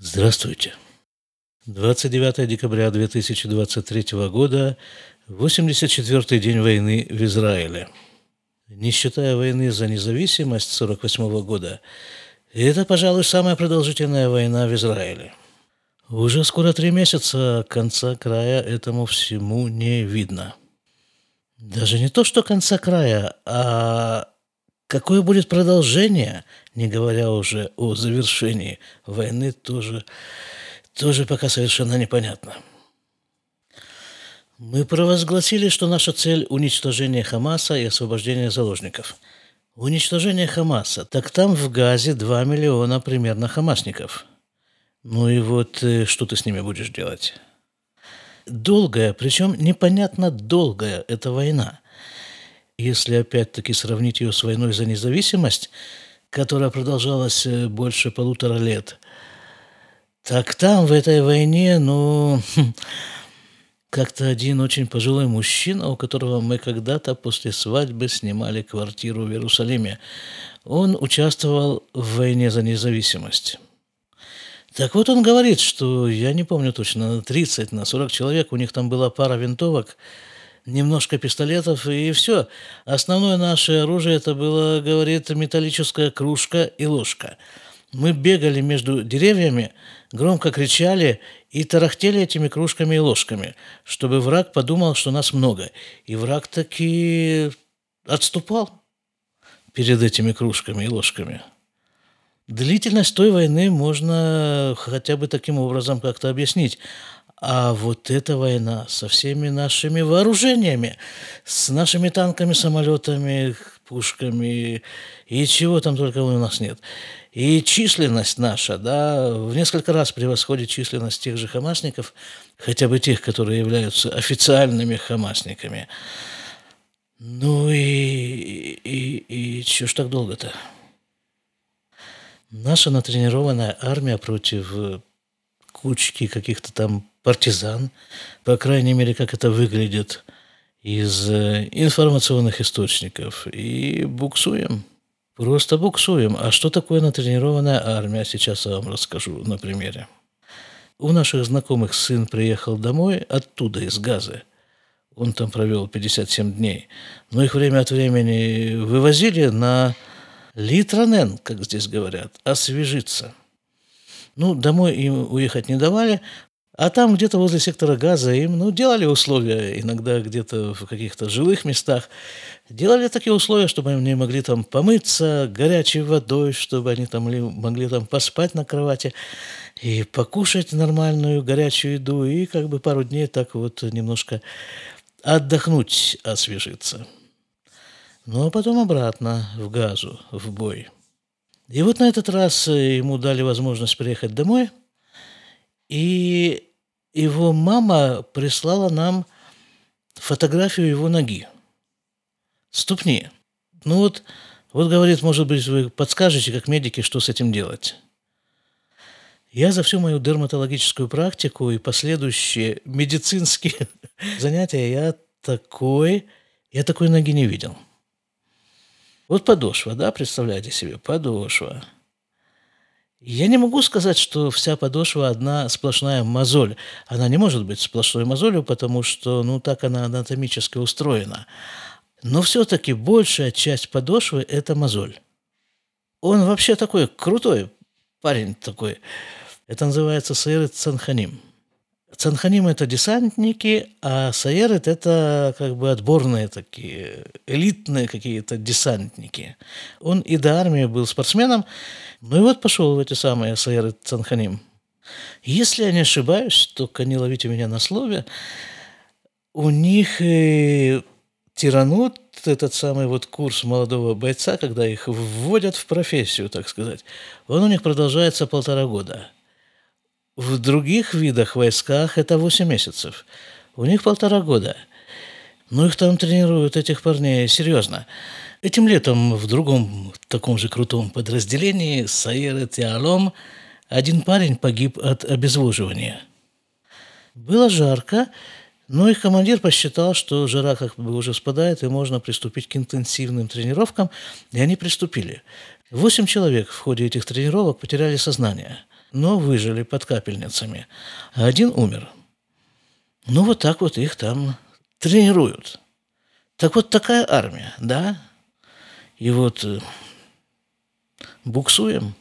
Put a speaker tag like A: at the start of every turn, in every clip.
A: Здравствуйте. 29 декабря 2023 года, 84-й день войны в Израиле. Не считая войны за независимость 48 года, это, пожалуй, самая продолжительная война в Израиле. Уже скоро три месяца конца края этому всему не видно. Даже не то, что конца края, а Какое будет продолжение, не говоря уже о завершении войны, тоже, тоже пока совершенно непонятно. Мы провозгласили, что наша цель – уничтожение Хамаса и освобождение заложников. Уничтожение Хамаса. Так там в Газе 2 миллиона примерно хамасников. Ну и вот э, что ты с ними будешь делать? Долгая, причем непонятно долгая эта война – если опять-таки сравнить ее с войной за независимость, которая продолжалась э, больше полутора лет, так там, в этой войне, ну, как-то один очень пожилой мужчина, у которого мы когда-то после свадьбы снимали квартиру в Иерусалиме, он участвовал в войне за независимость. Так вот он говорит, что, я не помню точно, на 30, на 40 человек, у них там была пара винтовок – немножко пистолетов и все. Основное наше оружие это было, говорит, металлическая кружка и ложка. Мы бегали между деревьями, громко кричали и тарахтели этими кружками и ложками, чтобы враг подумал, что нас много. И враг таки отступал перед этими кружками и ложками. Длительность той войны можно хотя бы таким образом как-то объяснить. А вот эта война со всеми нашими вооружениями, с нашими танками, самолетами, пушками и чего там только у нас нет. И численность наша, да, в несколько раз превосходит численность тех же хамасников, хотя бы тех, которые являются официальными хамасниками. Ну и, и, и, чего ж так долго-то? Наша натренированная армия против кучки каких-то там партизан, по крайней мере, как это выглядит из э, информационных источников, и буксуем. Просто буксуем. А что такое натренированная армия? Сейчас я вам расскажу на примере. У наших знакомых сын приехал домой оттуда, из Газы. Он там провел 57 дней. Но их время от времени вывозили на литронен, как здесь говорят, освежиться – ну, домой им уехать не давали, а там где-то возле сектора газа им ну, делали условия, иногда где-то в каких-то жилых местах, делали такие условия, чтобы они могли там помыться горячей водой, чтобы они там могли там поспать на кровати и покушать нормальную горячую еду, и как бы пару дней так вот немножко отдохнуть, освежиться. Ну, а потом обратно в газу, в бой – и вот на этот раз ему дали возможность приехать домой, и его мама прислала нам фотографию его ноги, ступни. Ну вот, вот говорит, может быть, вы подскажете, как медики, что с этим делать. Я за всю мою дерматологическую практику и последующие медицинские занятия я такой, я такой ноги не видел – вот подошва, да, представляете себе, подошва. Я не могу сказать, что вся подошва одна сплошная мозоль. Она не может быть сплошной мозолью, потому что, ну, так она анатомически устроена. Но все-таки большая часть подошвы – это мозоль. Он вообще такой крутой парень такой. Это называется Саирет Цанханим. Цанханим – это десантники, а Саерет – это как бы отборные такие, элитные какие-то десантники. Он и до армии был спортсменом, ну и вот пошел в эти самые Саерет Цанханим. Если я не ошибаюсь, только не ловите меня на слове, у них и тиранут этот самый вот курс молодого бойца, когда их вводят в профессию, так сказать, он у них продолжается полтора года – в других видах войсках это 8 месяцев. У них полтора года. Ну, их там тренируют, этих парней, серьезно. Этим летом в другом таком же крутом подразделении Саир Тиалом один парень погиб от обезвоживания. Было жарко, но их командир посчитал, что жара как бы уже спадает, и можно приступить к интенсивным тренировкам, и они приступили. Восемь человек в ходе этих тренировок потеряли сознание, но выжили под капельницами, а один умер. Ну, вот так вот их там тренируют. Так вот такая армия, да? И вот э, буксуем.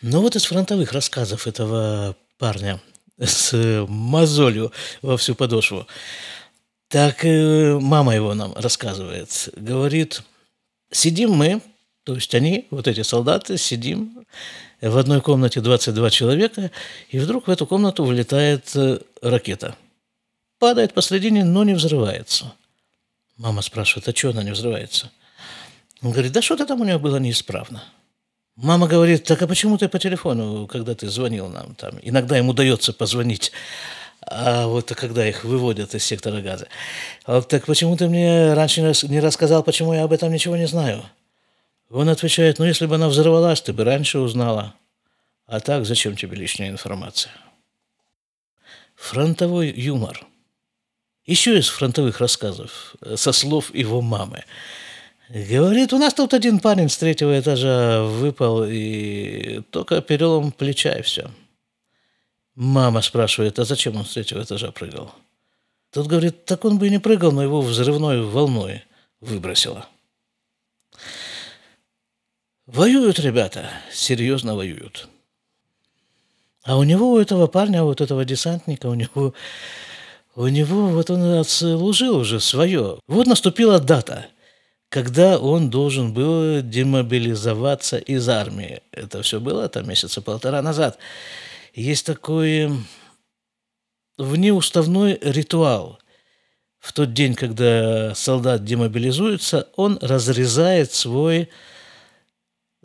A: Но вот из фронтовых рассказов этого парня с мозолью во всю подошву, так э, мама его нам рассказывает. Говорит, сидим мы, то есть они, вот эти солдаты, сидим в одной комнате 22 человека, и вдруг в эту комнату вылетает э, ракета. Падает посредине, но не взрывается. Мама спрашивает, а что она не взрывается? Он говорит, да что-то там у нее было неисправно. Мама говорит, так а почему ты по телефону, когда ты звонил нам там? Иногда им удается позвонить, а вот когда их выводят из сектора газа. Так почему ты мне раньше не рассказал, почему я об этом ничего не знаю? Он отвечает, ну если бы она взорвалась, ты бы раньше узнала. А так зачем тебе лишняя информация? Фронтовой юмор. Еще из фронтовых рассказов, со слов его мамы – Говорит, у нас тут один парень с третьего этажа выпал и только перелом плеча и все. Мама спрашивает, а зачем он с третьего этажа прыгал? Тот говорит, так он бы и не прыгал, но его взрывной волной выбросило. Воюют ребята, серьезно воюют. А у него, у этого парня, вот этого десантника, у него, у него вот он отслужил уже свое. Вот наступила дата – когда он должен был демобилизоваться из армии. Это все было там месяца полтора назад. Есть такой внеуставной ритуал. В тот день, когда солдат демобилизуется, он разрезает свой,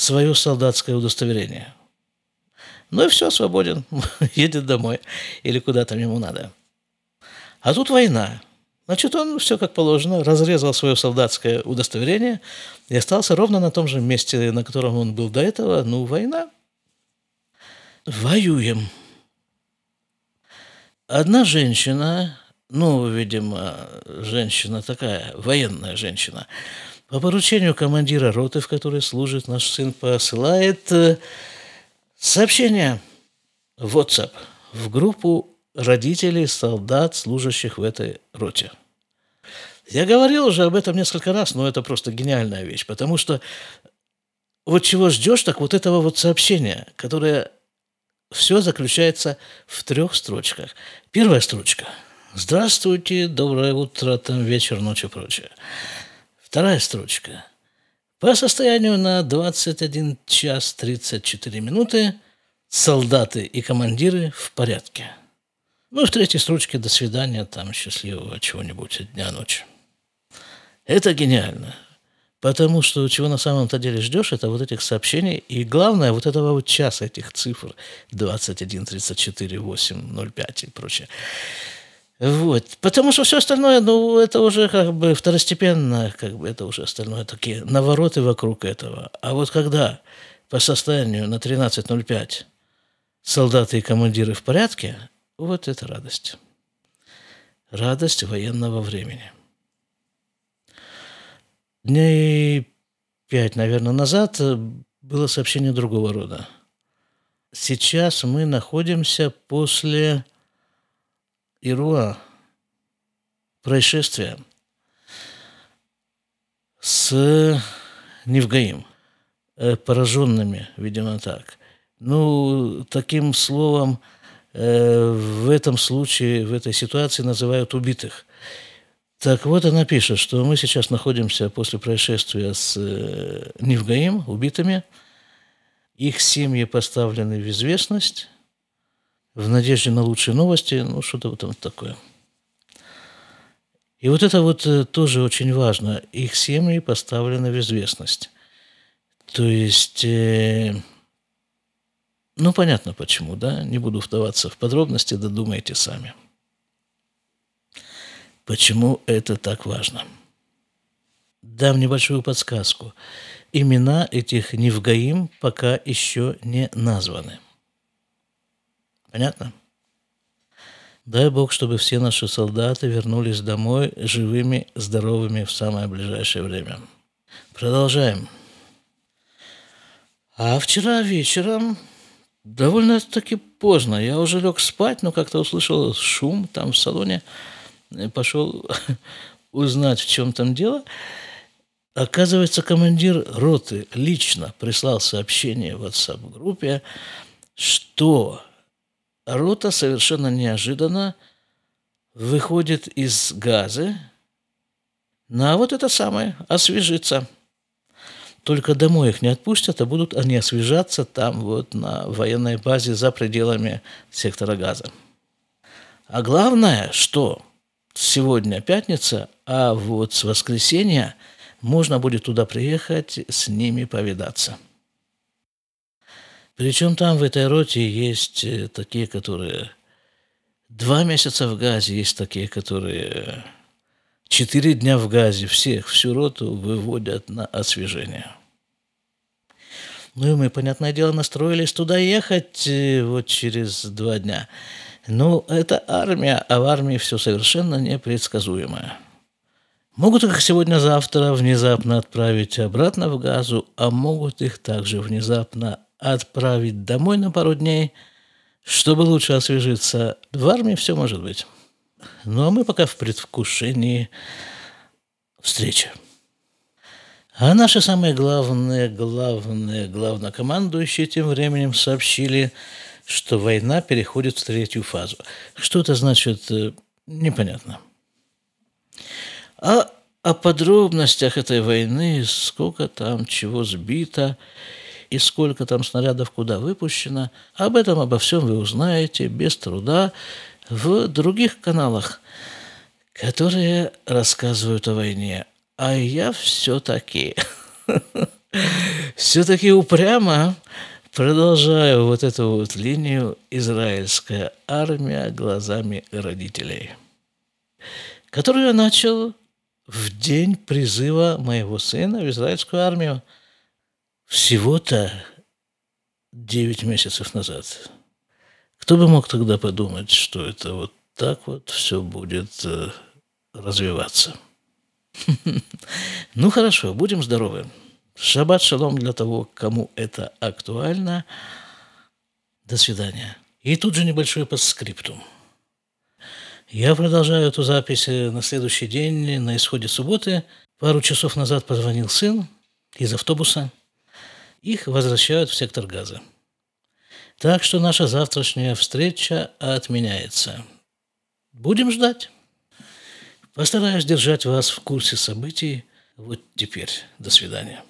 A: свое солдатское удостоверение. Ну и все, свободен, едет домой или куда там ему надо. А тут война. Значит, он все как положено, разрезал свое солдатское удостоверение и остался ровно на том же месте, на котором он был до этого. Ну, война. Воюем. Одна женщина, ну, видимо, женщина такая, военная женщина, по поручению командира роты, в которой служит наш сын, посылает э, сообщение в WhatsApp в группу родителей солдат, служащих в этой роте. Я говорил уже об этом несколько раз, но это просто гениальная вещь, потому что вот чего ждешь, так вот этого вот сообщения, которое все заключается в трех строчках. Первая строчка. Здравствуйте, доброе утро, там вечер, ночь и прочее. Вторая строчка. По состоянию на 21 час 34 минуты солдаты и командиры в порядке. Ну, в третьей строчке «До свидания», там «Счастливого чего-нибудь дня, ночи». Это гениально. Потому что чего на самом-то деле ждешь, это вот этих сообщений. И главное, вот этого вот часа, этих цифр 21, 34, 8, 05 и прочее. Вот. Потому что все остальное, ну, это уже как бы второстепенно, как бы это уже остальное такие навороты вокруг этого. А вот когда по состоянию на 13.05 солдаты и командиры в порядке, вот это радость. Радость военного времени. Дней пять, наверное, назад было сообщение другого рода. Сейчас мы находимся после Ируа, происшествия с Невгаим, э, пораженными, видимо, так. Ну, таким словом, э, в этом случае, в этой ситуации называют убитых. Так вот она пишет, что мы сейчас находимся после происшествия с э, Невгаим, убитыми. Их семьи поставлены в известность в надежде на лучшие новости, ну что-то вот там такое. И вот это вот э, тоже очень важно. Их семьи поставлены в известность. То есть, э, ну понятно почему, да, не буду вдаваться в подробности, додумайте сами. Почему это так важно? Дам небольшую подсказку. Имена этих Невгаим пока еще не названы. Понятно? Дай Бог, чтобы все наши солдаты вернулись домой живыми, здоровыми в самое ближайшее время. Продолжаем. А вчера вечером, довольно-таки поздно, я уже лег спать, но как-то услышал шум там в салоне, пошел узнать, в чем там дело. Оказывается, командир роты лично прислал сообщение в WhatsApp-группе, что рота совершенно неожиданно выходит из газа на вот это самое, освежиться. Только домой их не отпустят, а будут они освежаться там вот на военной базе за пределами сектора газа. А главное, что сегодня пятница, а вот с воскресенья можно будет туда приехать, с ними повидаться. Причем там в этой роте есть э, такие, которые два месяца в газе, есть такие, которые четыре дня в газе. Всех, всю роту выводят на освежение. Ну и мы, понятное дело, настроились туда ехать э, вот через два дня. Ну, это армия, а в армии все совершенно непредсказуемое. Могут их сегодня-завтра внезапно отправить обратно в Газу, а могут их также внезапно отправить домой на пару дней, чтобы лучше освежиться. В армии все может быть. Ну, а мы пока в предвкушении встречи. А наши самые главные, главные, главнокомандующие тем временем сообщили, что война переходит в третью фазу. Что это значит, э, непонятно. А о подробностях этой войны, сколько там чего сбито и сколько там снарядов куда выпущено, об этом, обо всем вы узнаете без труда в других каналах, которые рассказывают о войне. А я все-таки, все-таки упрямо продолжаю вот эту вот линию «Израильская армия глазами родителей», которую я начал в день призыва моего сына в израильскую армию всего-то 9 месяцев назад. Кто бы мог тогда подумать, что это вот так вот все будет э, развиваться? Ну хорошо, будем здоровы. Шаббат шалом для того, кому это актуально. До свидания. И тут же небольшой подскриптум. Я продолжаю эту запись э, на следующий день, на исходе субботы. Пару часов назад позвонил сын из автобуса. Их возвращают в сектор газа. Так что наша завтрашняя встреча отменяется. Будем ждать. Постараюсь держать вас в курсе событий. Вот теперь. До свидания.